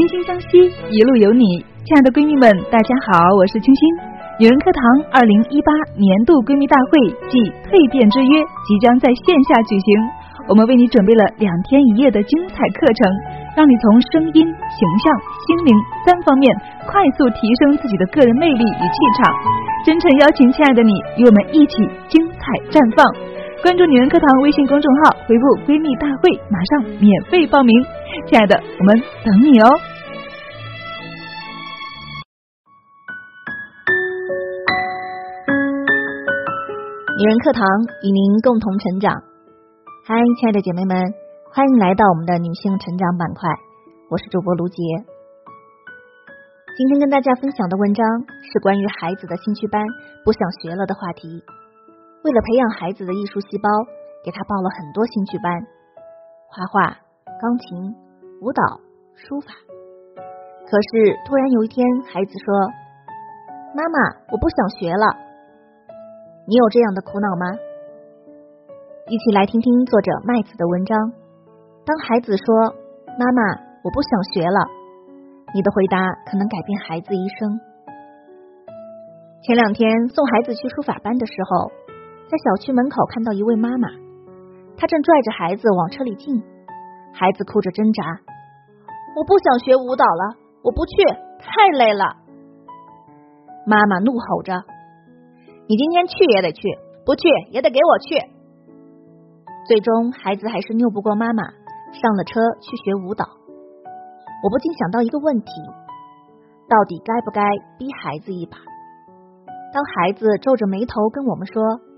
清新相惜，一路有你。亲爱的闺蜜们，大家好，我是清新。女人课堂二零一八年度闺蜜大会暨蜕变之约即将在线下举行，我们为你准备了两天一夜的精彩课程，让你从声音、形象、心灵三方面快速提升自己的个人魅力与气场。真诚邀请亲爱的你与我们一起精彩绽放。关注女人课堂微信公众号，回复“闺蜜大会”，马上免费报名。亲爱的，我们等你哦！女人课堂与您共同成长。嗨，亲爱的姐妹们，欢迎来到我们的女性成长板块。我是主播卢杰。今天跟大家分享的文章是关于孩子的兴趣班不想学了的话题。为了培养孩子的艺术细胞，给他报了很多兴趣班，画画、钢琴、舞蹈、书法。可是突然有一天，孩子说：“妈妈，我不想学了。”你有这样的苦恼吗？一起来听听作者麦子的文章。当孩子说：“妈妈，我不想学了。”你的回答可能改变孩子一生。前两天送孩子去书法班的时候。在小区门口看到一位妈妈，她正拽着孩子往车里进，孩子哭着挣扎：“我不想学舞蹈了，我不去，太累了。”妈妈怒吼着：“你今天去也得去，不去也得给我去。”最终，孩子还是拗不过妈妈，上了车去学舞蹈。我不禁想到一个问题：到底该不该逼孩子一把？当孩子皱着眉头跟我们说。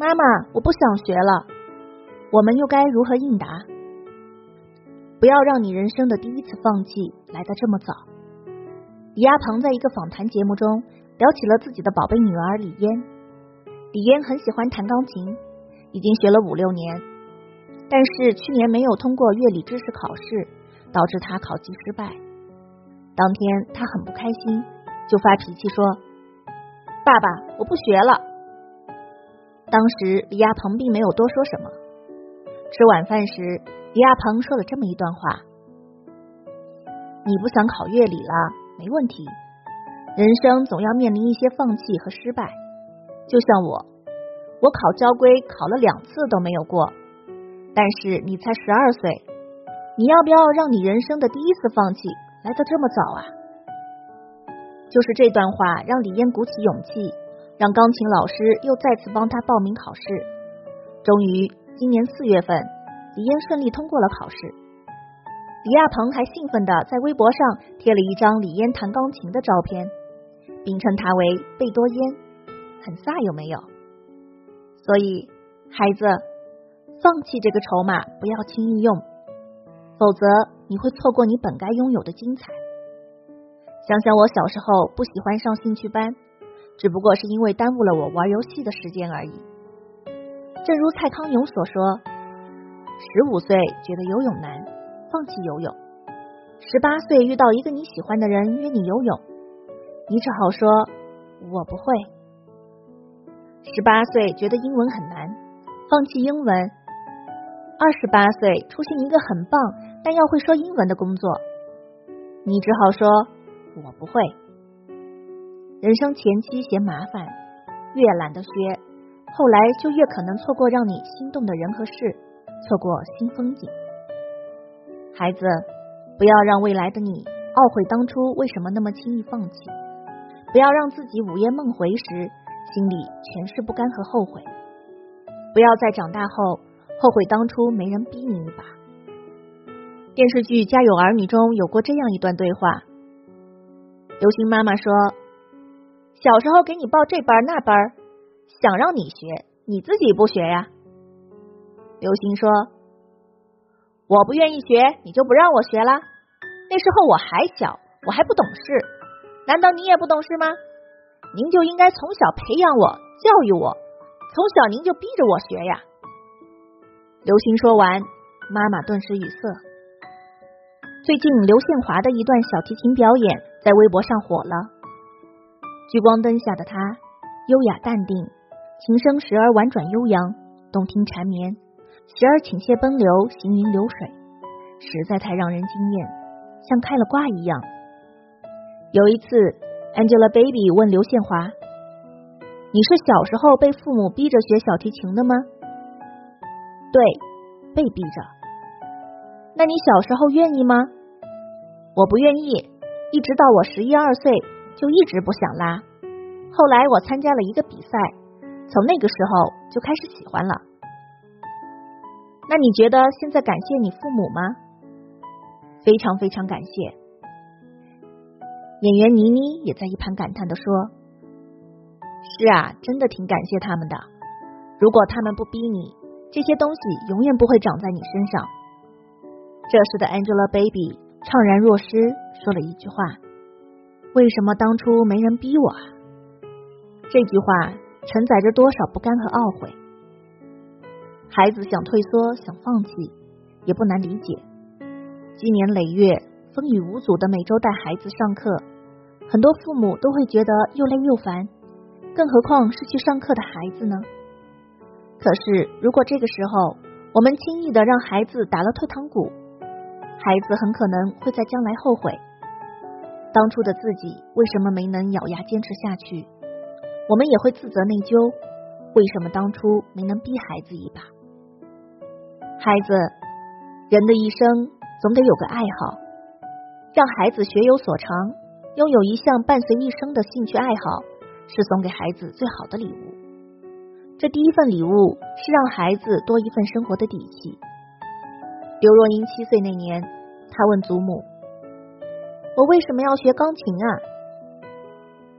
妈妈，我不想学了。我们又该如何应答？不要让你人生的第一次放弃来得这么早。李亚鹏在一个访谈节目中聊起了自己的宝贝女儿李嫣。李嫣很喜欢弹钢琴，已经学了五六年，但是去年没有通过乐理知识考试，导致她考级失败。当天她很不开心，就发脾气说：“爸爸，我不学了。”当时李亚鹏并没有多说什么。吃晚饭时，李亚鹏说了这么一段话：“你不想考乐理了，没问题。人生总要面临一些放弃和失败，就像我，我考交规考了两次都没有过。但是你才十二岁，你要不要让你人生的第一次放弃来得这么早啊？”就是这段话让李嫣鼓起勇气。让钢琴老师又再次帮他报名考试，终于今年四月份，李嫣顺利通过了考试。李亚鹏还兴奋的在微博上贴了一张李嫣弹钢琴的照片，并称她为贝多烟，很飒有没有？所以孩子，放弃这个筹码不要轻易用，否则你会错过你本该拥有的精彩。想想我小时候不喜欢上兴趣班。只不过是因为耽误了我玩游戏的时间而已。正如蔡康永所说：“十五岁觉得游泳难，放弃游泳；十八岁遇到一个你喜欢的人约你游泳，你只好说我不会；十八岁觉得英文很难，放弃英文；二十八岁出现一个很棒但要会说英文的工作，你只好说我不会。”人生前期嫌麻烦，越懒得学，后来就越可能错过让你心动的人和事，错过新风景。孩子，不要让未来的你懊悔当初为什么那么轻易放弃，不要让自己午夜梦回时心里全是不甘和后悔，不要在长大后后悔当初没人逼你一把。电视剧《家有儿女》中有过这样一段对话，刘星妈妈说。小时候给你报这班那班，想让你学，你自己不学呀？刘星说：“我不愿意学，你就不让我学了？那时候我还小，我还不懂事，难道你也不懂事吗？您就应该从小培养我，教育我，从小您就逼着我学呀。”刘星说完，妈妈顿时语塞。最近刘宪华的一段小提琴表演在微博上火了。聚光灯下的他，优雅淡定，琴声时而婉转悠扬，动听缠绵；时而倾泻奔流，行云流水，实在太让人惊艳。像开了挂一样。有一次，Angelababy 问刘宪华：“你是小时候被父母逼着学小提琴的吗？”“对，被逼着。”“那你小时候愿意吗？”“我不愿意，一直到我十一二岁就一直不想拉。后来我参加了一个比赛，从那个时候就开始喜欢了。”“那你觉得现在感谢你父母吗？”“非常非常感谢。”演员倪妮也在一旁感叹的说：“是啊，真的挺感谢他们的。如果他们不逼你，这些东西永远不会长在你身上。”这时的 Angelababy 怅然若失，说了一句话：“为什么当初没人逼我啊？”这句话承载着多少不甘和懊悔。孩子想退缩，想放弃，也不难理解。积年累月。风雨无阻的每周带孩子上课，很多父母都会觉得又累又烦，更何况是去上课的孩子呢？可是，如果这个时候我们轻易的让孩子打了退堂鼓，孩子很可能会在将来后悔当初的自己为什么没能咬牙坚持下去。我们也会自责内疚，为什么当初没能逼孩子一把？孩子，人的一生总得有个爱好。让孩子学有所长，拥有一项伴随一生的兴趣爱好，是送给孩子最好的礼物。这第一份礼物是让孩子多一份生活的底气。刘若英七岁那年，她问祖母：“我为什么要学钢琴啊？”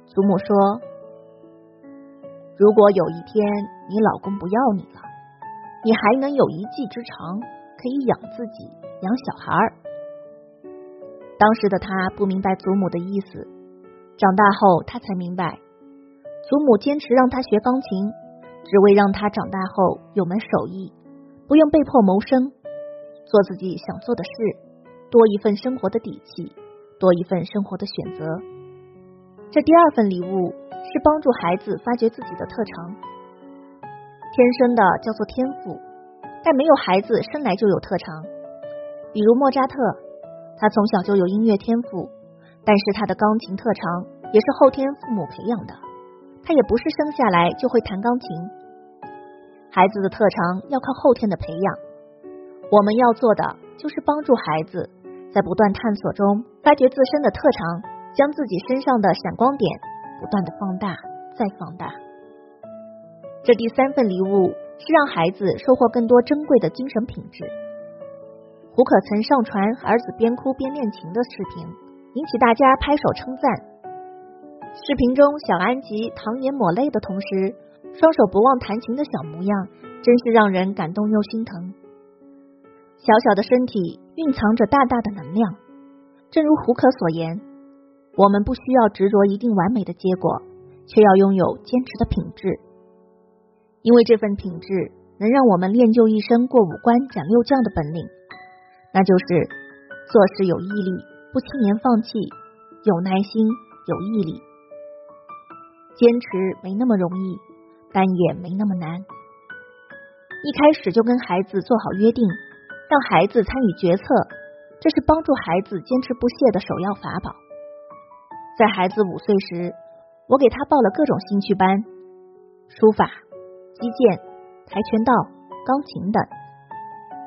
祖母说：“如果有一天你老公不要你了，你还能有一技之长，可以养自己，养小孩儿。”当时的他不明白祖母的意思，长大后他才明白，祖母坚持让他学钢琴，只为让他长大后有门手艺，不用被迫谋生，做自己想做的事，多一份生活的底气，多一份生活的选择。这第二份礼物是帮助孩子发掘自己的特长，天生的叫做天赋，但没有孩子生来就有特长，比如莫扎特。他从小就有音乐天赋，但是他的钢琴特长也是后天父母培养的。他也不是生下来就会弹钢琴，孩子的特长要靠后天的培养。我们要做的就是帮助孩子在不断探索中发掘自身的特长，将自己身上的闪光点不断的放大再放大。这第三份礼物是让孩子收获更多珍贵的精神品质。胡可曾上传儿子边哭边练琴的视频，引起大家拍手称赞。视频中，小安吉淌眼抹泪的同时，双手不忘弹琴的小模样，真是让人感动又心疼。小小的身体蕴藏着大大的能量，正如胡可所言，我们不需要执着一定完美的结果，却要拥有坚持的品质，因为这份品质能让我们练就一身过五关斩六将的本领。那就是做事有毅力，不轻言放弃，有耐心，有毅力。坚持没那么容易，但也没那么难。一开始就跟孩子做好约定，让孩子参与决策，这是帮助孩子坚持不懈的首要法宝。在孩子五岁时，我给他报了各种兴趣班，书法、击剑、跆拳道、钢琴等。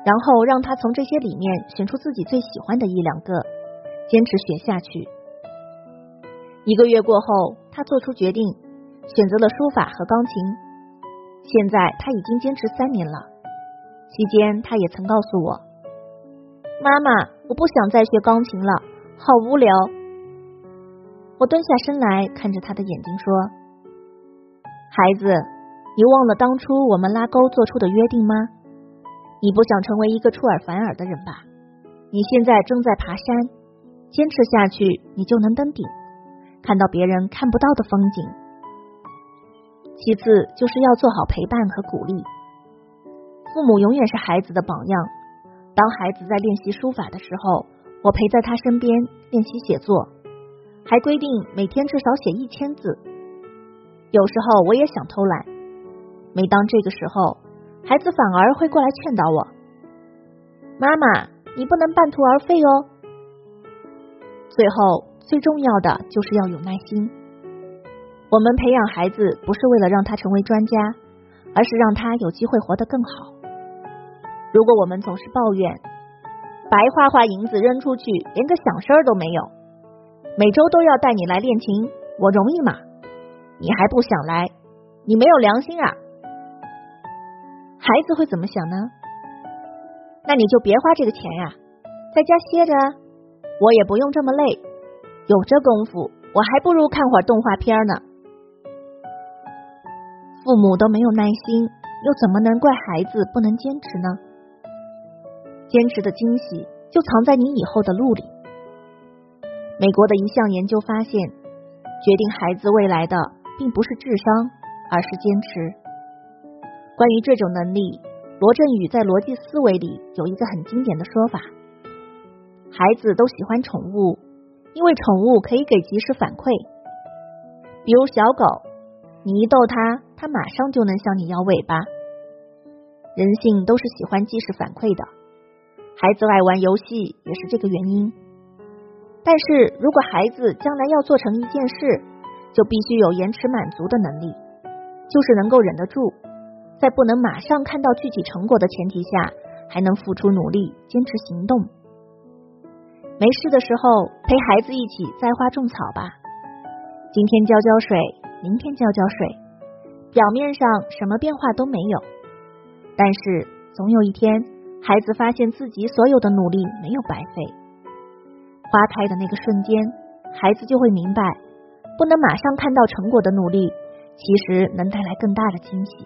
然后让他从这些里面选出自己最喜欢的一两个，坚持学下去。一个月过后，他做出决定，选择了书法和钢琴。现在他已经坚持三年了。期间，他也曾告诉我：“妈妈，我不想再学钢琴了，好无聊。”我蹲下身来看着他的眼睛说：“孩子，你忘了当初我们拉钩做出的约定吗？”你不想成为一个出尔反尔的人吧？你现在正在爬山，坚持下去，你就能登顶，看到别人看不到的风景。其次就是要做好陪伴和鼓励，父母永远是孩子的榜样。当孩子在练习书法的时候，我陪在他身边练习写作，还规定每天至少写一千字。有时候我也想偷懒，每当这个时候。孩子反而会过来劝导我：“妈妈，你不能半途而废哦。”最后，最重要的就是要有耐心。我们培养孩子不是为了让他成为专家，而是让他有机会活得更好。如果我们总是抱怨，白花花银子扔出去，连个响声都没有，每周都要带你来练琴，我容易吗？你还不想来？你没有良心啊！孩子会怎么想呢？那你就别花这个钱呀，在家歇着，我也不用这么累。有这功夫，我还不如看会儿动画片呢。父母都没有耐心，又怎么能怪孩子不能坚持呢？坚持的惊喜就藏在你以后的路里。美国的一项研究发现，决定孩子未来的并不是智商，而是坚持。关于这种能力，罗振宇在逻辑思维里有一个很经典的说法：孩子都喜欢宠物，因为宠物可以给及时反馈。比如小狗，你一逗它，它马上就能向你摇尾巴。人性都是喜欢即时反馈的，孩子爱玩游戏也是这个原因。但是如果孩子将来要做成一件事，就必须有延迟满足的能力，就是能够忍得住。在不能马上看到具体成果的前提下，还能付出努力、坚持行动。没事的时候，陪孩子一起栽花种草吧。今天浇浇水，明天浇浇水，表面上什么变化都没有，但是总有一天，孩子发现自己所有的努力没有白费。花开的那个瞬间，孩子就会明白，不能马上看到成果的努力，其实能带来更大的惊喜。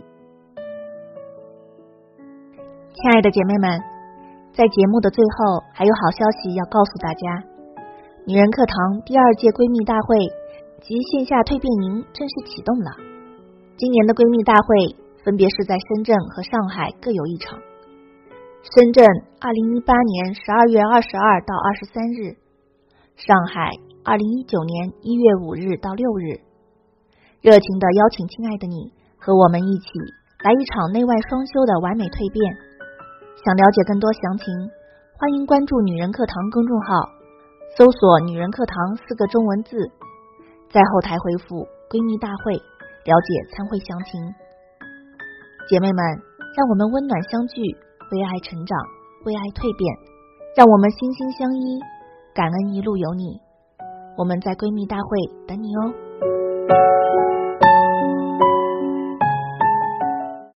亲爱的姐妹们，在节目的最后，还有好消息要告诉大家：女人课堂第二届闺蜜大会及线下蜕变营正式启动了。今年的闺蜜大会分别是在深圳和上海各有一场。深圳，二零一八年十二月二十二到二十三日；上海，二零一九年一月五日到六日。热情的邀请亲爱的你和我们一起来一场内外双修的完美蜕变。想了解更多详情，欢迎关注“女人课堂”公众号，搜索“女人课堂”四个中文字，在后台回复“闺蜜大会”了解参会详情。姐妹们，让我们温暖相聚，为爱成长，为爱蜕变，让我们心心相依，感恩一路有你。我们在闺蜜大会等你哦。